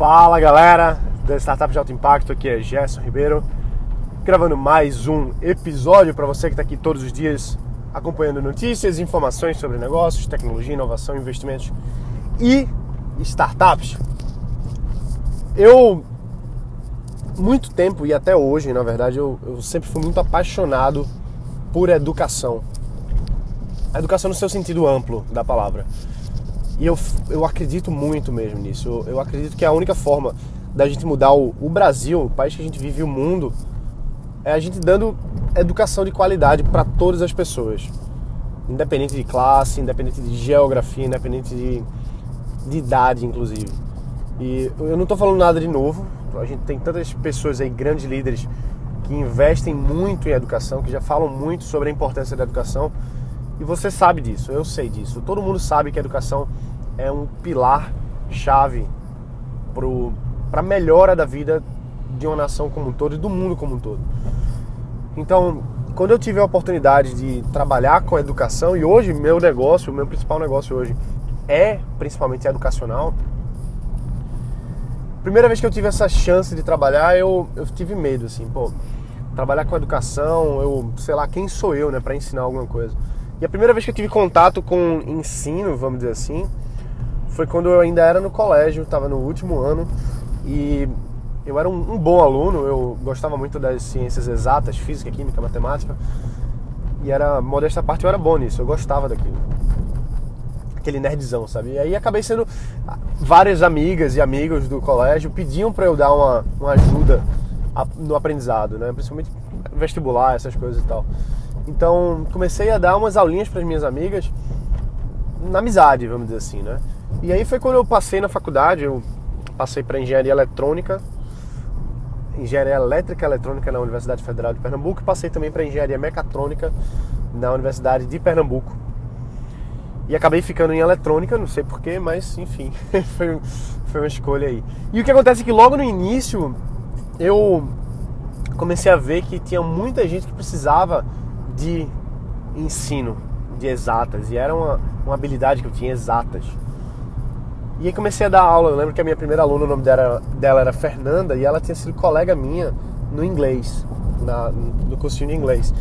Fala galera da Startup de Alto Impacto, aqui é Gerson Ribeiro, gravando mais um episódio para você que está aqui todos os dias acompanhando notícias, informações sobre negócios, tecnologia, inovação, investimentos e startups. Eu, muito tempo e até hoje, na verdade, eu, eu sempre fui muito apaixonado por educação. A educação no seu sentido amplo da palavra. E eu, eu acredito muito mesmo nisso. Eu, eu acredito que a única forma da gente mudar o, o, Brasil, o país que a gente vive, o mundo, é a gente dando educação de qualidade para todas as pessoas. Independente de classe, independente de geografia, independente de, de idade, inclusive. E eu não estou falando nada de novo. A gente tem tantas pessoas aí, grandes líderes, que investem muito em educação, que já falam muito sobre a importância da educação. E você sabe disso, eu sei disso. Todo mundo sabe que a educação é um pilar chave para a melhora da vida de uma nação como um todo e do mundo como um todo. Então, quando eu tive a oportunidade de trabalhar com educação, e hoje meu negócio, o meu principal negócio hoje é principalmente educacional, primeira vez que eu tive essa chance de trabalhar, eu, eu tive medo, assim, pô, trabalhar com educação, eu, sei lá, quem sou eu, né, para ensinar alguma coisa. E a primeira vez que eu tive contato com ensino, vamos dizer assim, foi quando eu ainda era no colégio, estava no último ano e eu era um, um, bom aluno, eu gostava muito das ciências exatas, física, química, matemática. E era, modesta parte, eu era bom nisso, eu gostava daquilo. Aquele nerdzão, sabe? E aí acabei sendo. Várias amigas e amigos do colégio pediam para eu dar uma, uma ajuda no aprendizado, né? Principalmente vestibular, essas coisas e tal. Então comecei a dar umas aulinhas para as minhas amigas na amizade, vamos dizer assim, né? E aí foi quando eu passei na faculdade, eu passei para engenharia eletrônica, engenharia elétrica e eletrônica na Universidade Federal de Pernambuco, e passei também para engenharia mecatrônica na Universidade de Pernambuco. E acabei ficando em eletrônica, não sei porquê, mas enfim, foi, foi uma escolha aí. E o que acontece é que logo no início eu comecei a ver que tinha muita gente que precisava de ensino de exatas, e era uma, uma habilidade que eu tinha exatas. E aí comecei a dar aula. Eu lembro que a minha primeira aluna, o nome dela, dela era Fernanda, e ela tinha sido colega minha no inglês, na, no cursinho de inglês.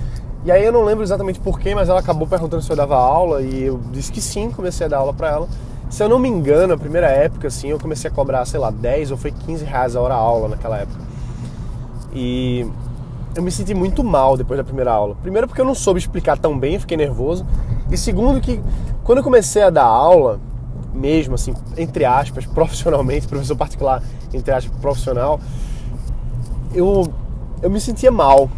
E aí eu não lembro exatamente porquê, mas ela acabou perguntando se eu dava aula e eu disse que sim, comecei a dar aula para ela. Se eu não me engano, a primeira época, assim, eu comecei a cobrar, sei lá, 10 ou foi 15 reais a hora aula naquela época. E eu me senti muito mal depois da primeira aula. Primeiro porque eu não soube explicar tão bem, fiquei nervoso. E segundo que quando eu comecei a dar aula, mesmo, assim, entre aspas, profissionalmente, professor particular, entre aspas, profissional, eu, eu me sentia mal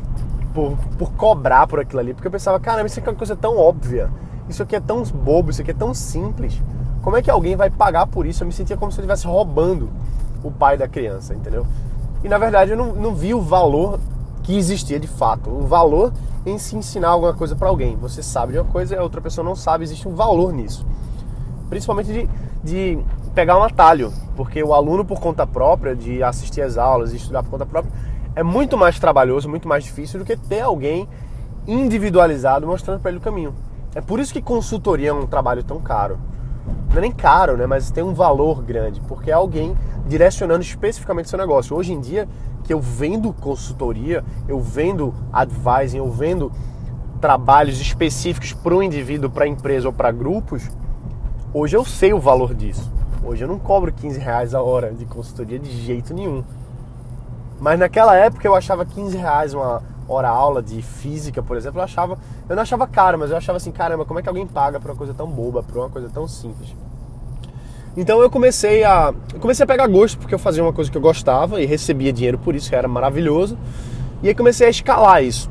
por, por cobrar por aquilo ali, porque eu pensava, cara, isso aqui é uma coisa tão óbvia, isso aqui é tão bobo, isso aqui é tão simples, como é que alguém vai pagar por isso? Eu me sentia como se eu estivesse roubando o pai da criança, entendeu? E na verdade eu não, não vi o valor que existia de fato, o valor em se ensinar alguma coisa para alguém. Você sabe de uma coisa e a outra pessoa não sabe, existe um valor nisso principalmente de, de pegar um atalho, porque o aluno por conta própria, de assistir às aulas e estudar por conta própria, é muito mais trabalhoso, muito mais difícil do que ter alguém individualizado mostrando para ele o caminho. É por isso que consultoria é um trabalho tão caro. Não é nem caro, né? Mas tem um valor grande, porque é alguém direcionando especificamente seu negócio. Hoje em dia, que eu vendo consultoria, eu vendo advising, eu vendo trabalhos específicos para o indivíduo, para a empresa ou para grupos, Hoje eu sei o valor disso. Hoje eu não cobro 15 reais a hora de consultoria de jeito nenhum. Mas naquela época eu achava 15 reais uma hora aula de física, por exemplo, eu achava. Eu não achava caro, mas eu achava assim, caramba, como é que alguém paga por uma coisa tão boba, por uma coisa tão simples? Então eu comecei a. Eu comecei a pegar gosto porque eu fazia uma coisa que eu gostava e recebia dinheiro por isso, que era maravilhoso. E aí comecei a escalar isso.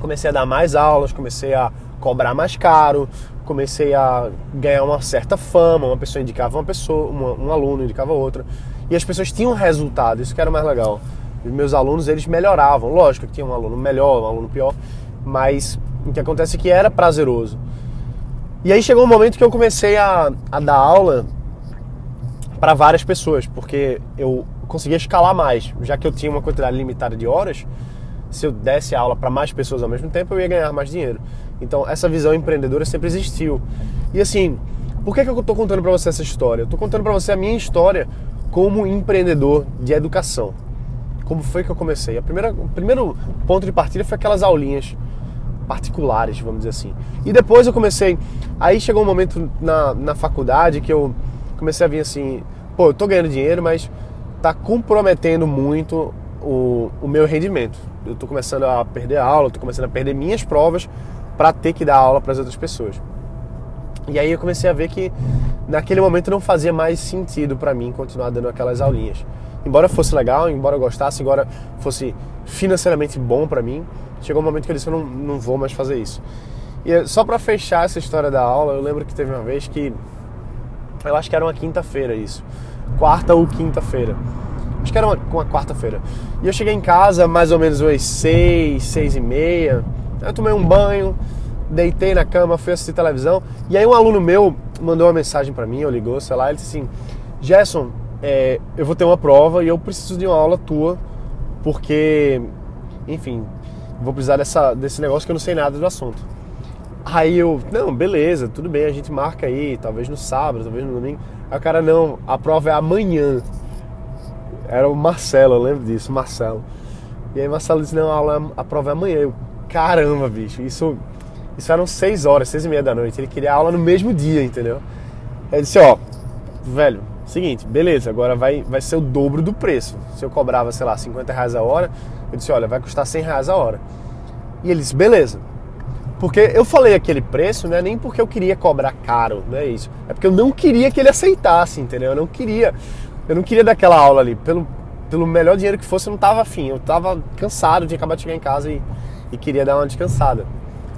Comecei a dar mais aulas, comecei a cobrar mais caro, comecei a ganhar uma certa fama, uma pessoa indicava uma pessoa, uma, um aluno indicava outra, e as pessoas tinham resultado, isso que era mais legal. Os meus alunos, eles melhoravam, lógico que tinha um aluno melhor, um aluno pior, mas o que acontece é que era prazeroso. E aí chegou um momento que eu comecei a, a dar aula para várias pessoas, porque eu conseguia escalar mais, já que eu tinha uma quantidade limitada de horas, se eu desse aula para mais pessoas ao mesmo tempo, eu ia ganhar mais dinheiro. Então, essa visão empreendedora sempre existiu. E assim, por que, que eu estou contando para você essa história? Eu estou contando para você a minha história como empreendedor de educação. Como foi que eu comecei? A primeira, o primeiro ponto de partida foi aquelas aulinhas particulares, vamos dizer assim. E depois eu comecei. Aí chegou um momento na, na faculdade que eu comecei a vir assim: pô, eu tô ganhando dinheiro, mas tá comprometendo muito o, o meu rendimento. Eu tô começando a perder aula, tô começando a perder minhas provas para ter que dar aula para as outras pessoas. E aí eu comecei a ver que naquele momento não fazia mais sentido para mim continuar dando aquelas aulinhas. Embora fosse legal, embora eu gostasse, embora fosse financeiramente bom para mim, chegou um momento que eu disse eu não, não vou mais fazer isso. E só para fechar essa história da aula, eu lembro que teve uma vez que eu acho que era uma quinta-feira isso, quarta ou quinta-feira. Acho que era uma, uma quarta-feira. E eu cheguei em casa mais ou menos umas seis, seis e meia. Eu tomei um banho, deitei na cama, fui assistir televisão. E aí um aluno meu mandou uma mensagem para mim, ou ligou, sei lá, ele disse assim: Gerson, é, eu vou ter uma prova e eu preciso de uma aula tua, porque, enfim, vou precisar dessa, desse negócio que eu não sei nada do assunto. Aí eu, não, beleza, tudo bem, a gente marca aí, talvez no sábado, talvez no domingo. Aí o cara, não, a prova é amanhã. Era o Marcelo, eu lembro disso, Marcelo. E aí Marcelo disse, não, a, aula, a prova é amanhã. Eu, caramba, bicho, isso isso eram seis horas, seis e meia da noite. Ele queria aula no mesmo dia, entendeu? Ele disse, ó, velho, seguinte, beleza, agora vai, vai ser o dobro do preço. Se eu cobrava, sei lá, 50 reais a hora, eu disse, olha, vai custar 100 reais a hora. E ele disse, beleza. Porque eu falei aquele preço, não é nem porque eu queria cobrar caro, não é isso. É porque eu não queria que ele aceitasse, entendeu? Eu não queria, eu não queria daquela aula ali. Pelo, pelo melhor dinheiro que fosse, eu não tava afim. Eu tava cansado, tinha acabado de chegar em casa e, e queria dar uma descansada.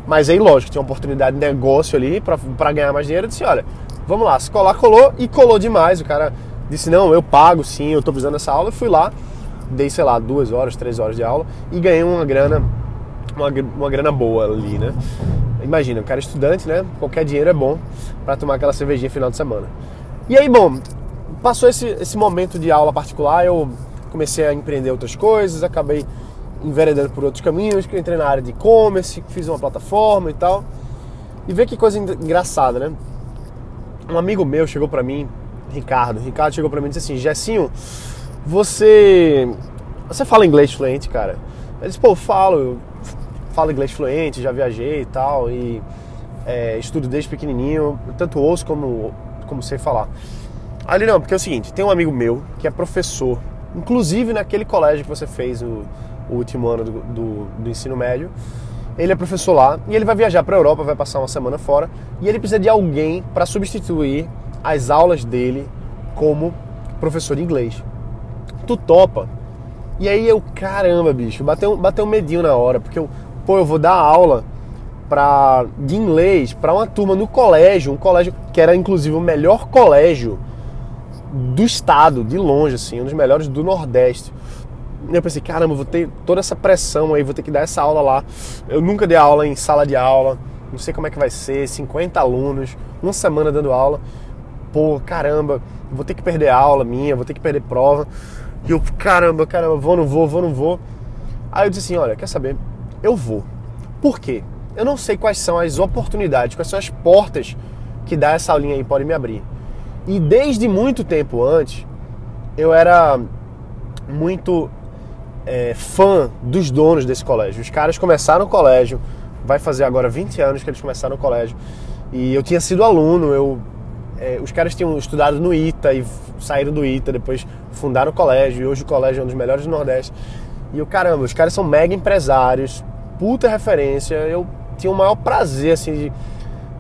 Mas aí, lógico, tinha uma oportunidade de negócio ali para ganhar mais dinheiro. Eu disse: olha, vamos lá, se colar, colou e colou demais. O cara disse: não, eu pago sim, eu tô precisando dessa aula. Eu fui lá, dei, sei lá, duas horas, três horas de aula e ganhei uma grana, uma, uma grana boa ali, né? Imagina, o cara é estudante, né? Qualquer dinheiro é bom para tomar aquela cervejinha final de semana. E aí, bom, passou esse, esse momento de aula particular, eu comecei a empreender outras coisas, acabei enveredando por outros caminhos, que eu entrei na área de e-commerce, fiz uma plataforma e tal. E vê que coisa engraçada, né? Um amigo meu chegou para mim, Ricardo, Ricardo chegou para mim e disse assim: Jessinho, você. Você fala inglês fluente, cara? Ele disse: pô, eu falo, eu falo inglês fluente, já viajei e tal, e é, estudo desde pequenininho, tanto ouço como, como sei falar. Ali não, porque é o seguinte: tem um amigo meu que é professor, inclusive naquele colégio que você fez o o último ano do, do, do ensino médio. Ele é professor lá e ele vai viajar para a Europa, vai passar uma semana fora e ele precisa de alguém para substituir as aulas dele como professor de inglês. Tu topa? E aí eu, caramba, bicho, bateu, bateu um medinho na hora, porque eu, pô, eu vou dar aula pra, de inglês para uma turma no colégio, um colégio que era inclusive o melhor colégio do estado, de longe, assim, um dos melhores do Nordeste. E eu pensei, caramba, vou ter toda essa pressão aí, vou ter que dar essa aula lá. Eu nunca dei aula em sala de aula, não sei como é que vai ser, 50 alunos, uma semana dando aula. Pô, caramba, vou ter que perder aula minha, vou ter que perder prova. E eu, caramba, caramba, vou, não vou, vou, não vou. Aí eu disse assim, olha, quer saber? Eu vou. Por quê? Eu não sei quais são as oportunidades, quais são as portas que dá essa aulinha aí pode me abrir. E desde muito tempo antes, eu era muito é, fã dos donos desse colégio. Os caras começaram o colégio, vai fazer agora 20 anos que eles começaram o colégio. E eu tinha sido aluno, eu, é, os caras tinham estudado no ITA e saíram do ITA, depois fundaram o colégio, e hoje o colégio é um dos melhores do Nordeste. E eu, caramba, os caras são mega empresários, puta referência. Eu tinha o maior prazer, assim, de.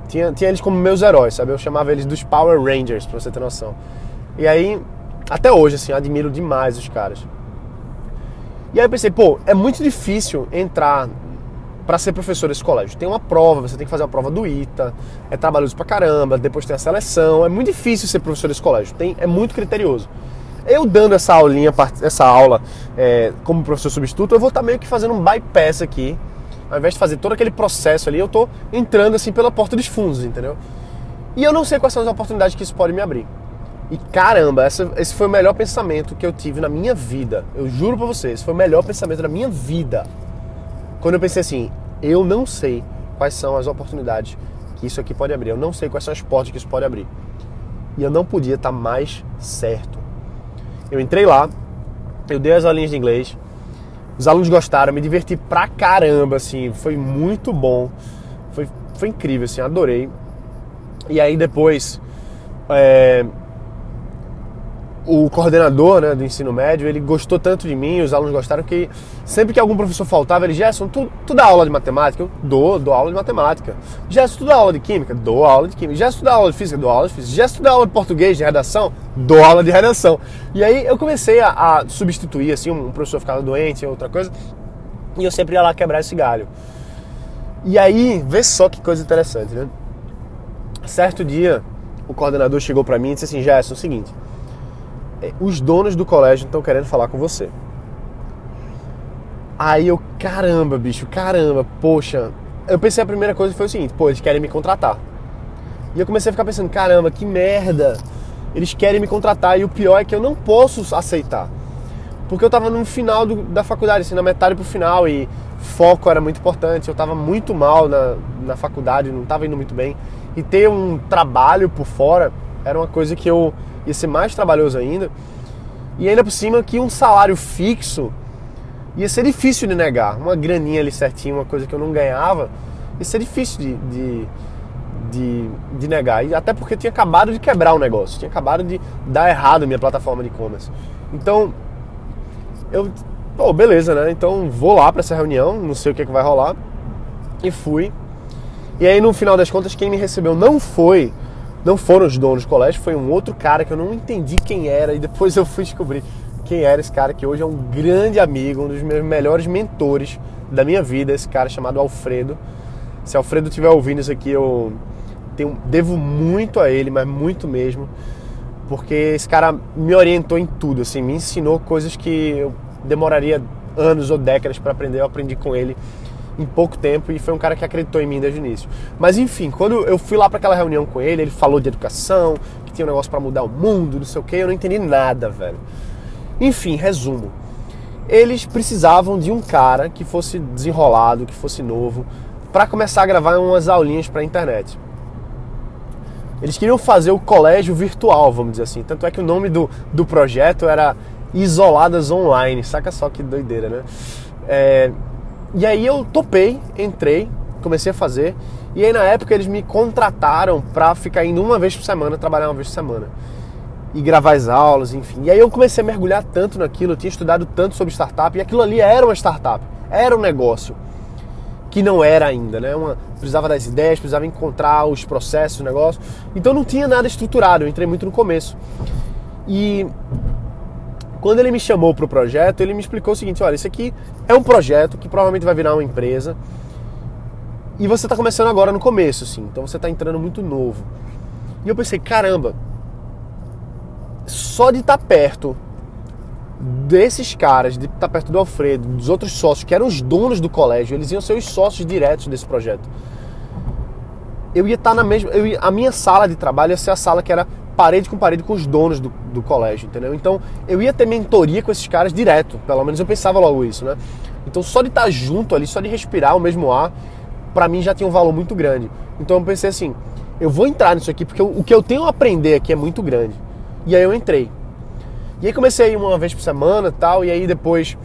Tinha, tinha eles como meus heróis, sabe? Eu chamava eles dos Power Rangers, pra você ter noção. E aí, até hoje, assim, admiro demais os caras. E aí eu pensei, pô, é muito difícil entrar para ser professor desse colégio. Tem uma prova, você tem que fazer uma prova do ITA, é trabalhoso pra caramba, depois tem a seleção, é muito difícil ser professor desse colégio, tem, é muito criterioso. Eu dando essa aulinha, essa aula é, como professor substituto, eu vou estar tá meio que fazendo um bypass aqui. Ao invés de fazer todo aquele processo ali, eu tô entrando assim pela porta dos fundos, entendeu? E eu não sei quais são as oportunidades que isso pode me abrir. E caramba, essa, esse foi o melhor pensamento que eu tive na minha vida. Eu juro pra vocês, foi o melhor pensamento da minha vida. Quando eu pensei assim, eu não sei quais são as oportunidades que isso aqui pode abrir. Eu não sei quais são as portas que isso pode abrir. E eu não podia estar mais certo. Eu entrei lá, eu dei as aulinhas de inglês, os alunos gostaram, me diverti pra caramba, assim, foi muito bom, foi, foi incrível, assim, adorei. E aí depois, é, o coordenador né, do ensino médio, ele gostou tanto de mim, os alunos gostaram, que sempre que algum professor faltava, ele, Gerson, tu, tu dá aula de matemática? Eu dou, dou aula de matemática. Gerson, tu dá aula de química? Dou aula de química. Gerson, tu dá aula de física? Dou aula de física. Gerson, tu dá aula de português, de redação? Dou aula de redação. E aí eu comecei a, a substituir, assim, um professor ficava doente, outra coisa, e eu sempre ia lá quebrar esse galho. E aí, vê só que coisa interessante, né? Certo dia, o coordenador chegou para mim e disse assim, Gerson, é o seguinte os donos do colégio estão querendo falar com você. Aí eu, caramba, bicho, caramba, poxa. Eu pensei a primeira coisa foi o seguinte, pô, eles querem me contratar. E eu comecei a ficar pensando, caramba, que merda. Eles querem me contratar e o pior é que eu não posso aceitar. Porque eu tava no final do, da faculdade, assim, na metade pro final e foco era muito importante. Eu tava muito mal na, na faculdade, não tava indo muito bem. E ter um trabalho por fora era uma coisa que eu ia ser mais trabalhoso ainda. E ainda por cima que um salário fixo ia ser difícil de negar. Uma graninha ali certinho, uma coisa que eu não ganhava, ia ser difícil de, de, de, de negar. E até porque tinha acabado de quebrar o negócio, tinha acabado de dar errado a minha plataforma de e-commerce. Então, eu, pô, beleza, né? Então vou lá para essa reunião, não sei o que, é que vai rolar. E fui. E aí no final das contas, quem me recebeu não foi não foram os donos do colégio, foi um outro cara que eu não entendi quem era e depois eu fui descobrir quem era esse cara que hoje é um grande amigo, um dos meus melhores mentores da minha vida, esse cara chamado Alfredo. Se Alfredo estiver ouvindo isso aqui, eu tenho, devo muito a ele, mas muito mesmo, porque esse cara me orientou em tudo, assim, me ensinou coisas que eu demoraria anos ou décadas para aprender, eu aprendi com ele em pouco tempo e foi um cara que acreditou em mim desde o início. Mas enfim, quando eu fui lá para aquela reunião com ele, ele falou de educação, que tinha um negócio para mudar o mundo, não sei o que, eu não entendi nada, velho. Enfim, resumo. Eles precisavam de um cara que fosse desenrolado, que fosse novo, para começar a gravar umas aulinhas para internet. Eles queriam fazer o colégio virtual, vamos dizer assim. Tanto é que o nome do, do projeto era Isoladas Online. Saca só que doideira, né? É, e aí eu topei, entrei, comecei a fazer. E aí na época eles me contrataram para ficar indo uma vez por semana, trabalhar uma vez por semana. E gravar as aulas, enfim. E aí eu comecei a mergulhar tanto naquilo, eu tinha estudado tanto sobre startup, e aquilo ali era uma startup, era um negócio. Que não era ainda, né? Uma, precisava das ideias, precisava encontrar os processos, o negócio. Então não tinha nada estruturado, eu entrei muito no começo. E quando ele me chamou para o projeto, ele me explicou o seguinte: olha, isso aqui é um projeto que provavelmente vai virar uma empresa e você está começando agora no começo, assim, então você está entrando muito novo. E eu pensei: caramba, só de estar tá perto desses caras, de estar tá perto do Alfredo, dos outros sócios que eram os donos do colégio, eles iam ser os sócios diretos desse projeto. Eu ia estar tá na mesma. Ia, a minha sala de trabalho ia ser a sala que era parede com parede com os donos do, do colégio, entendeu? Então eu ia ter mentoria com esses caras direto, pelo menos eu pensava logo isso, né? Então só de estar junto ali, só de respirar o mesmo ar, para mim já tinha um valor muito grande. Então eu pensei assim, eu vou entrar nisso aqui porque eu, o que eu tenho a aprender aqui é muito grande. E aí eu entrei. E aí comecei uma vez por semana tal, e aí depois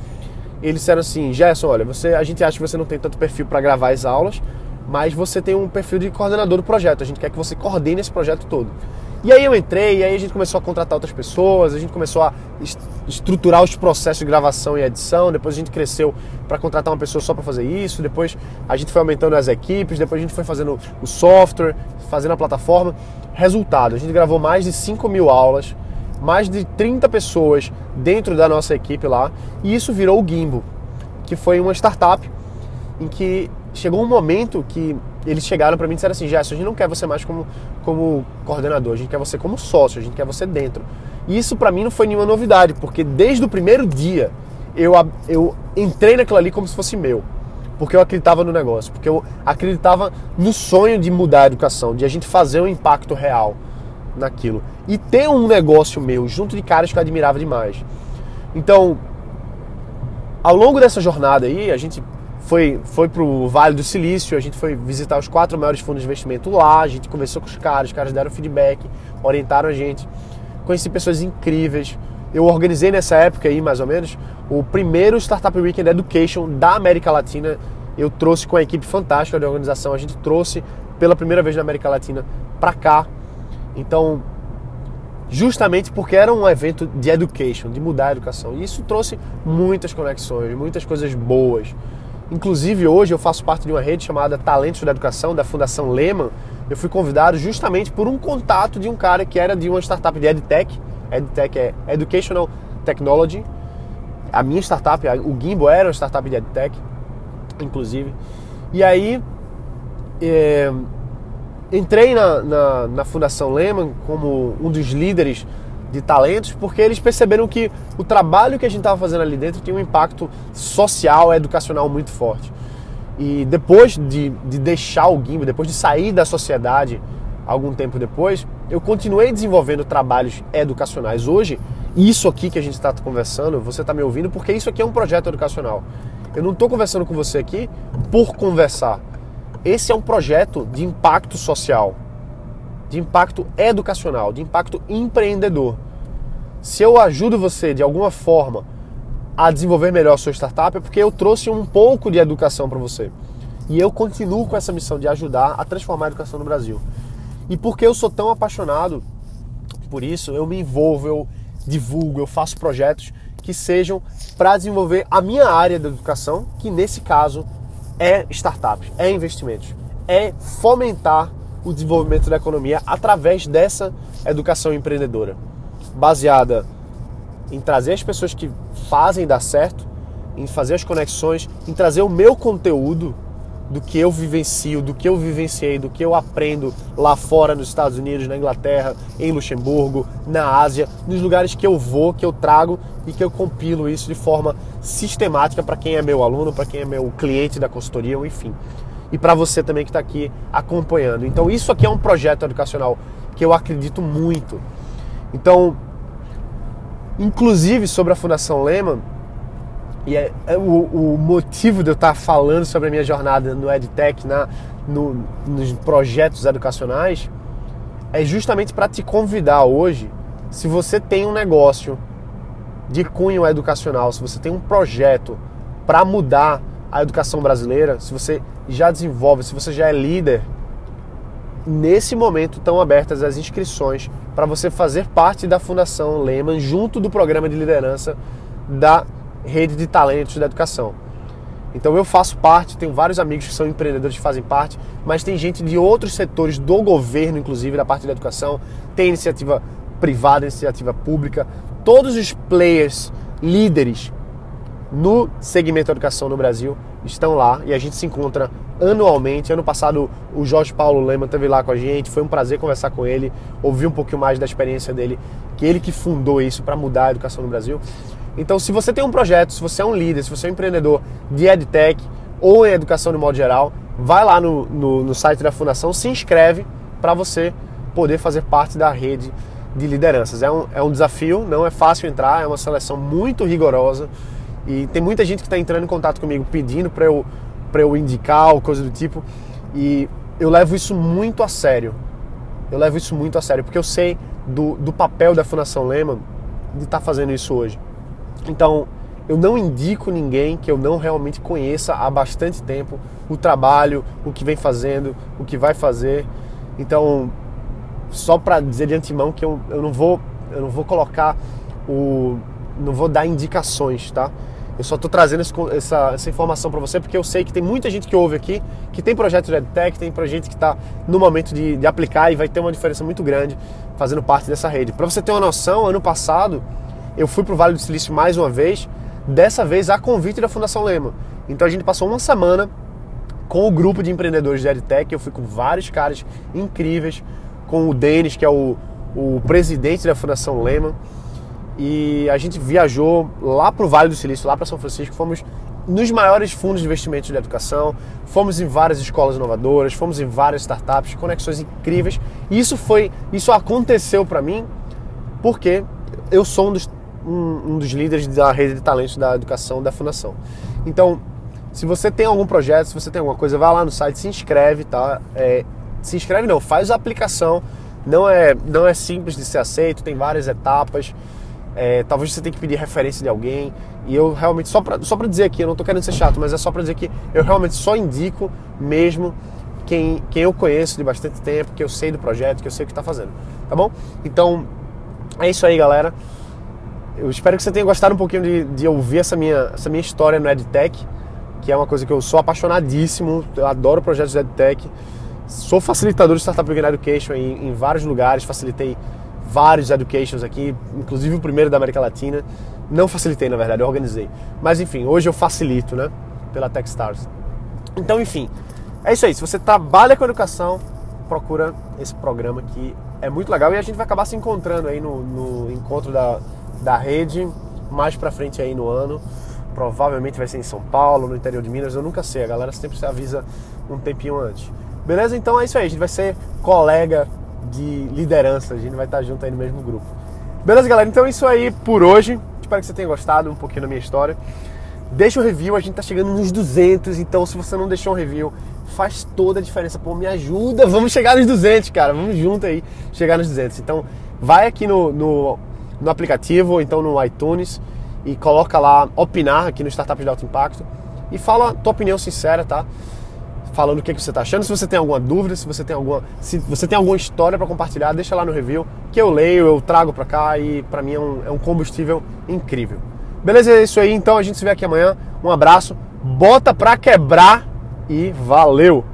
eles disseram assim, Gerson, olha, você, a gente acha que você não tem tanto perfil para gravar as aulas, mas você tem um perfil de coordenador do projeto, a gente quer que você coordene esse projeto todo. E aí eu entrei, e aí a gente começou a contratar outras pessoas, a gente começou a estruturar os processos de gravação e edição, depois a gente cresceu para contratar uma pessoa só para fazer isso, depois a gente foi aumentando as equipes, depois a gente foi fazendo o software, fazendo a plataforma. Resultado, a gente gravou mais de 5 mil aulas, mais de 30 pessoas dentro da nossa equipe lá, e isso virou o Gimbo, que foi uma startup em que chegou um momento que eles chegaram para mim e disseram assim: Gerson, a gente não quer você mais como, como coordenador, a gente quer você como sócio, a gente quer você dentro. E isso para mim não foi nenhuma novidade, porque desde o primeiro dia eu, eu entrei naquilo ali como se fosse meu. Porque eu acreditava no negócio, porque eu acreditava no sonho de mudar a educação, de a gente fazer um impacto real naquilo. E ter um negócio meu junto de caras que eu admirava demais. Então, ao longo dessa jornada aí, a gente foi, foi pro Vale do Silício, a gente foi visitar os quatro maiores fundos de investimento lá, a gente conversou com os caras, os caras deram feedback, orientaram a gente. Conheci pessoas incríveis, eu organizei nessa época aí, mais ou menos, o primeiro Startup Weekend Education da América Latina. Eu trouxe com a equipe fantástica de organização, a gente trouxe pela primeira vez na América Latina para cá. Então, justamente porque era um evento de education, de mudar a educação. E isso trouxe muitas conexões, muitas coisas boas. Inclusive, hoje eu faço parte de uma rede chamada Talentos da Educação, da Fundação Lehman. Eu fui convidado justamente por um contato de um cara que era de uma startup de EdTech. EdTech é Educational Technology. A minha startup, o Gimbo, era uma startup de EdTech, inclusive. E aí, é, entrei na, na, na Fundação Lehman como um dos líderes de talentos, porque eles perceberam que o trabalho que a gente estava fazendo ali dentro tinha um impacto social, educacional muito forte. E depois de, de deixar o Gimbo, depois de sair da sociedade, algum tempo depois, eu continuei desenvolvendo trabalhos educacionais. Hoje, isso aqui que a gente está conversando, você está me ouvindo porque isso aqui é um projeto educacional. Eu não estou conversando com você aqui por conversar. Esse é um projeto de impacto social, de impacto educacional, de impacto empreendedor. Se eu ajudo você de alguma forma a desenvolver melhor a sua startup, é porque eu trouxe um pouco de educação para você. E eu continuo com essa missão de ajudar a transformar a educação no Brasil. E porque eu sou tão apaixonado por isso, eu me envolvo, eu divulgo, eu faço projetos que sejam para desenvolver a minha área da educação, que nesse caso é startups, é investimentos, é fomentar o desenvolvimento da economia através dessa educação empreendedora, baseada em trazer as pessoas que fazem dar certo, em fazer as conexões, em trazer o meu conteúdo do que eu vivencio, do que eu vivenciei, do que eu aprendo lá fora nos Estados Unidos, na Inglaterra, em Luxemburgo, na Ásia, nos lugares que eu vou, que eu trago e que eu compilo isso de forma sistemática para quem é meu aluno, para quem é meu cliente da consultoria, enfim. E para você também que está aqui acompanhando. Então, isso aqui é um projeto educacional que eu acredito muito. Então, inclusive sobre a Fundação Lehman, e é, é o, o, motivo de eu estar falando sobre a minha jornada no EdTech, na, no, nos projetos educacionais, é justamente para te convidar hoje, se você tem um negócio de cunho educacional, se você tem um projeto para mudar a educação brasileira, se você já desenvolve, se você já é líder, nesse momento estão abertas as inscrições para você fazer parte da Fundação Lehman junto do programa de liderança da rede de talentos da educação. Então eu faço parte, tenho vários amigos que são empreendedores que fazem parte, mas tem gente de outros setores do governo, inclusive da parte da educação, tem iniciativa privada, iniciativa pública, todos os players líderes no segmento educação no Brasil estão lá e a gente se encontra anualmente. Ano passado o Jorge Paulo Lema esteve lá com a gente, foi um prazer conversar com ele, ouvir um pouquinho mais da experiência dele, que ele que fundou isso para mudar a educação no Brasil. Então, se você tem um projeto, se você é um líder, se você é um empreendedor de EdTech ou em educação de modo geral, vai lá no, no, no site da Fundação, se inscreve para você poder fazer parte da rede de lideranças. É um, é um desafio, não é fácil entrar, é uma seleção muito rigorosa e tem muita gente que está entrando em contato comigo pedindo para eu, eu indicar ou coisa do tipo e eu levo isso muito a sério. Eu levo isso muito a sério porque eu sei do, do papel da Fundação Lehman de estar tá fazendo isso hoje. Então, eu não indico ninguém que eu não realmente conheça há bastante tempo o trabalho, o que vem fazendo, o que vai fazer. Então, só para dizer de antemão que eu, eu não vou eu não vou colocar o não vou dar indicações, tá? Eu só estou trazendo essa, essa informação para você porque eu sei que tem muita gente que ouve aqui, que tem projeto de EdTech, tem projeto que está no momento de, de aplicar e vai ter uma diferença muito grande fazendo parte dessa rede. Para você ter uma noção, ano passado eu fui para o Vale do Silício mais uma vez, dessa vez a convite da Fundação Lema. Então a gente passou uma semana com o grupo de empreendedores de EdTech, eu fui com vários caras incríveis, com o Denis, que é o, o presidente da Fundação Lema, e a gente viajou lá para o Vale do Silício, lá para São Francisco, fomos nos maiores fundos de investimentos de educação, fomos em várias escolas inovadoras, fomos em várias startups, conexões incríveis. E isso foi, isso aconteceu para mim porque eu sou um dos um, um dos líderes da rede de talentos da educação da fundação. Então, se você tem algum projeto, se você tem alguma coisa, vai lá no site, se inscreve, tá? É, se inscreve não, faz a aplicação. Não é, não é simples de ser aceito, tem várias etapas. É, talvez você tenha que pedir referência de alguém. E eu realmente, só pra, só pra dizer aqui, eu não tô querendo ser chato, mas é só pra dizer que eu realmente só indico mesmo quem, quem eu conheço de bastante tempo, que eu sei do projeto, que eu sei o que tá fazendo. Tá bom? Então, é isso aí, galera. Eu espero que você tenha gostado um pouquinho de, de ouvir essa minha, essa minha história no EdTech, que é uma coisa que eu sou apaixonadíssimo, eu adoro projetos de EdTech. Sou facilitador de Startup Beginner Education em, em vários lugares, facilitei vários educations aqui, inclusive o primeiro da América Latina. Não facilitei, na verdade, eu organizei. Mas enfim, hoje eu facilito, né? Pela Techstars. Então, enfim, é isso aí. Se você trabalha com educação, procura esse programa que é muito legal e a gente vai acabar se encontrando aí no, no encontro da, da rede mais pra frente aí no ano. Provavelmente vai ser em São Paulo, no interior de Minas, eu nunca sei. A galera sempre se avisa um tempinho antes. Beleza? Então é isso aí. A gente vai ser colega de liderança. A gente vai estar junto aí no mesmo grupo. Beleza, galera? Então é isso aí por hoje. Espero que você tenha gostado um pouquinho da minha história. Deixa o review, a gente tá chegando nos 200, então se você não deixou um review, faz toda a diferença. Pô, me ajuda, vamos chegar nos 200, cara. Vamos junto aí, chegar nos 200. Então, vai aqui no, no, no aplicativo, ou então no iTunes, e coloca lá opinar aqui no Startup de Alto Impacto e fala tua opinião sincera, tá? Falando o que, que você está achando. Se você tem alguma dúvida, se você tem alguma, se você tem alguma história para compartilhar, deixa lá no review que eu leio, eu trago para cá e para mim é um, é um combustível incrível. Beleza? É isso aí. Então a gente se vê aqui amanhã. Um abraço, bota pra quebrar e valeu!